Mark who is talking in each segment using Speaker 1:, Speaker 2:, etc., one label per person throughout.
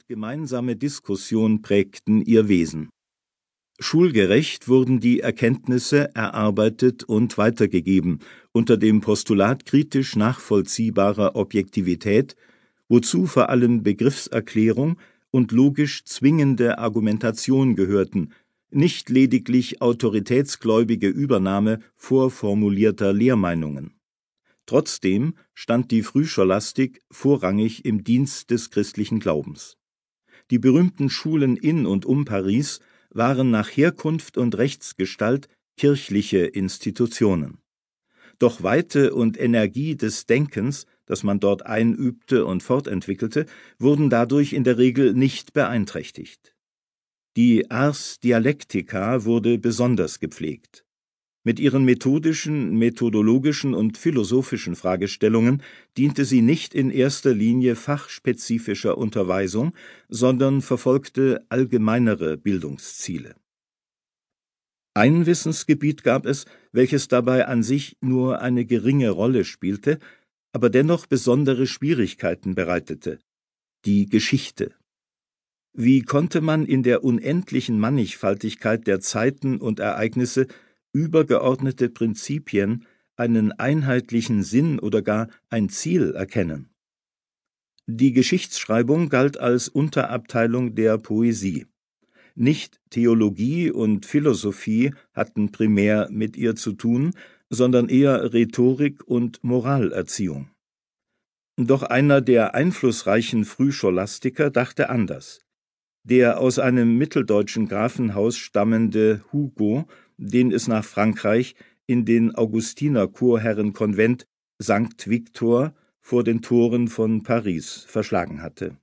Speaker 1: und gemeinsame Diskussion prägten ihr Wesen. Schulgerecht wurden die Erkenntnisse erarbeitet und weitergegeben, unter dem Postulat kritisch nachvollziehbarer Objektivität, wozu vor allem Begriffserklärung und logisch zwingende Argumentation gehörten, nicht lediglich autoritätsgläubige Übernahme vorformulierter Lehrmeinungen. Trotzdem stand die Frühscholastik vorrangig im Dienst des christlichen Glaubens. Die berühmten Schulen in und um Paris waren nach Herkunft und Rechtsgestalt kirchliche Institutionen. Doch Weite und Energie des Denkens, das man dort einübte und fortentwickelte, wurden dadurch in der Regel nicht beeinträchtigt. Die Ars Dialectica wurde besonders gepflegt. Mit ihren methodischen, methodologischen und philosophischen Fragestellungen diente sie nicht in erster Linie fachspezifischer Unterweisung, sondern verfolgte allgemeinere Bildungsziele. Ein Wissensgebiet gab es, welches dabei an sich nur eine geringe Rolle spielte, aber dennoch besondere Schwierigkeiten bereitete die Geschichte. Wie konnte man in der unendlichen Mannigfaltigkeit der Zeiten und Ereignisse übergeordnete Prinzipien, einen einheitlichen Sinn oder gar ein Ziel erkennen. Die Geschichtsschreibung galt als Unterabteilung der Poesie. Nicht Theologie und Philosophie hatten primär mit ihr zu tun, sondern eher Rhetorik und Moralerziehung. Doch einer der einflussreichen Frühscholastiker dachte anders. Der aus einem mitteldeutschen Grafenhaus stammende Hugo den es nach Frankreich in den Augustiner-Chorherrenkonvent St. Victor vor den Toren von Paris verschlagen hatte.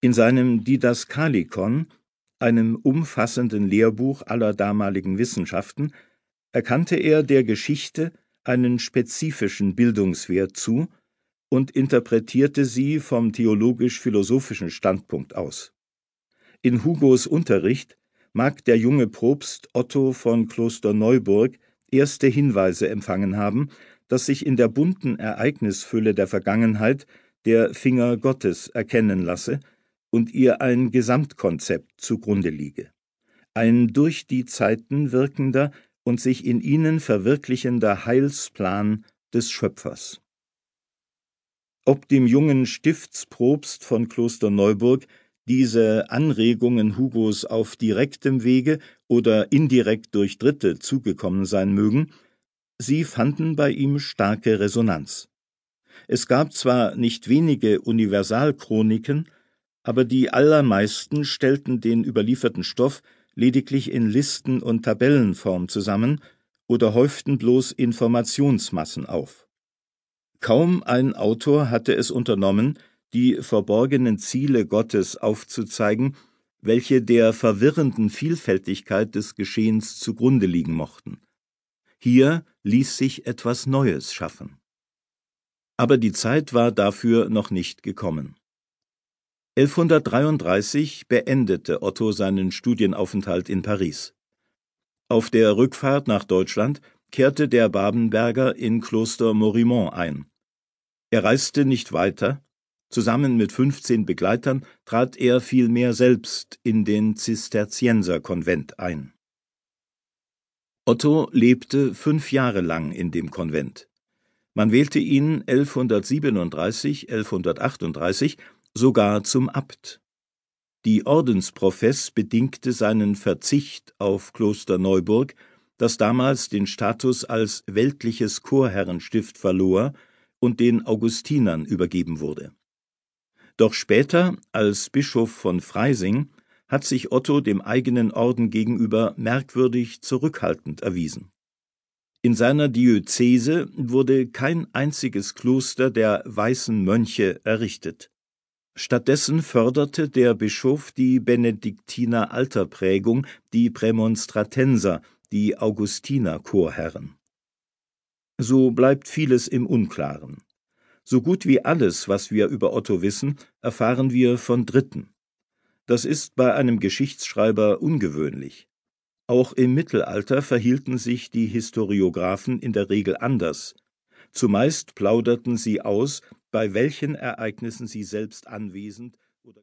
Speaker 1: In seinem Didaskalikon, einem umfassenden Lehrbuch aller damaligen Wissenschaften, erkannte er der Geschichte einen spezifischen Bildungswert zu und interpretierte sie vom theologisch-philosophischen Standpunkt aus. In Hugos Unterricht mag der junge Propst Otto von Klosterneuburg erste Hinweise empfangen haben, dass sich in der bunten Ereignisfülle der Vergangenheit der Finger Gottes erkennen lasse und ihr ein Gesamtkonzept zugrunde liege. Ein durch die Zeiten wirkender und sich in ihnen verwirklichender Heilsplan des Schöpfers. Ob dem jungen Stiftspropst von Klosterneuburg diese Anregungen Hugos auf direktem Wege oder indirekt durch Dritte zugekommen sein mögen, sie fanden bei ihm starke Resonanz. Es gab zwar nicht wenige Universalchroniken, aber die allermeisten stellten den überlieferten Stoff lediglich in Listen und Tabellenform zusammen oder häuften bloß Informationsmassen auf. Kaum ein Autor hatte es unternommen, die verborgenen Ziele Gottes aufzuzeigen, welche der verwirrenden Vielfältigkeit des Geschehens zugrunde liegen mochten. Hier ließ sich etwas Neues schaffen. Aber die Zeit war dafür noch nicht gekommen. 1133 beendete Otto seinen Studienaufenthalt in Paris. Auf der Rückfahrt nach Deutschland kehrte der Babenberger in Kloster Morimont ein. Er reiste nicht weiter, Zusammen mit 15 Begleitern trat er vielmehr selbst in den Zisterzienserkonvent ein. Otto lebte fünf Jahre lang in dem Konvent. Man wählte ihn 1137, 1138 sogar zum Abt. Die Ordensprofess bedingte seinen Verzicht auf Kloster Neuburg, das damals den Status als weltliches Chorherrenstift verlor und den Augustinern übergeben wurde doch später, als Bischof von Freising, hat sich Otto dem eigenen Orden gegenüber merkwürdig zurückhaltend erwiesen. In seiner Diözese wurde kein einziges Kloster der Weißen Mönche errichtet. Stattdessen förderte der Bischof die Benediktiner Alterprägung, die Prämonstratenser, die Augustiner Chorherren. So bleibt vieles im Unklaren. So gut wie alles, was wir über Otto wissen, erfahren wir von Dritten. Das ist bei einem Geschichtsschreiber ungewöhnlich. Auch im Mittelalter verhielten sich die Historiographen in der Regel anders. Zumeist plauderten sie aus, bei welchen Ereignissen sie selbst anwesend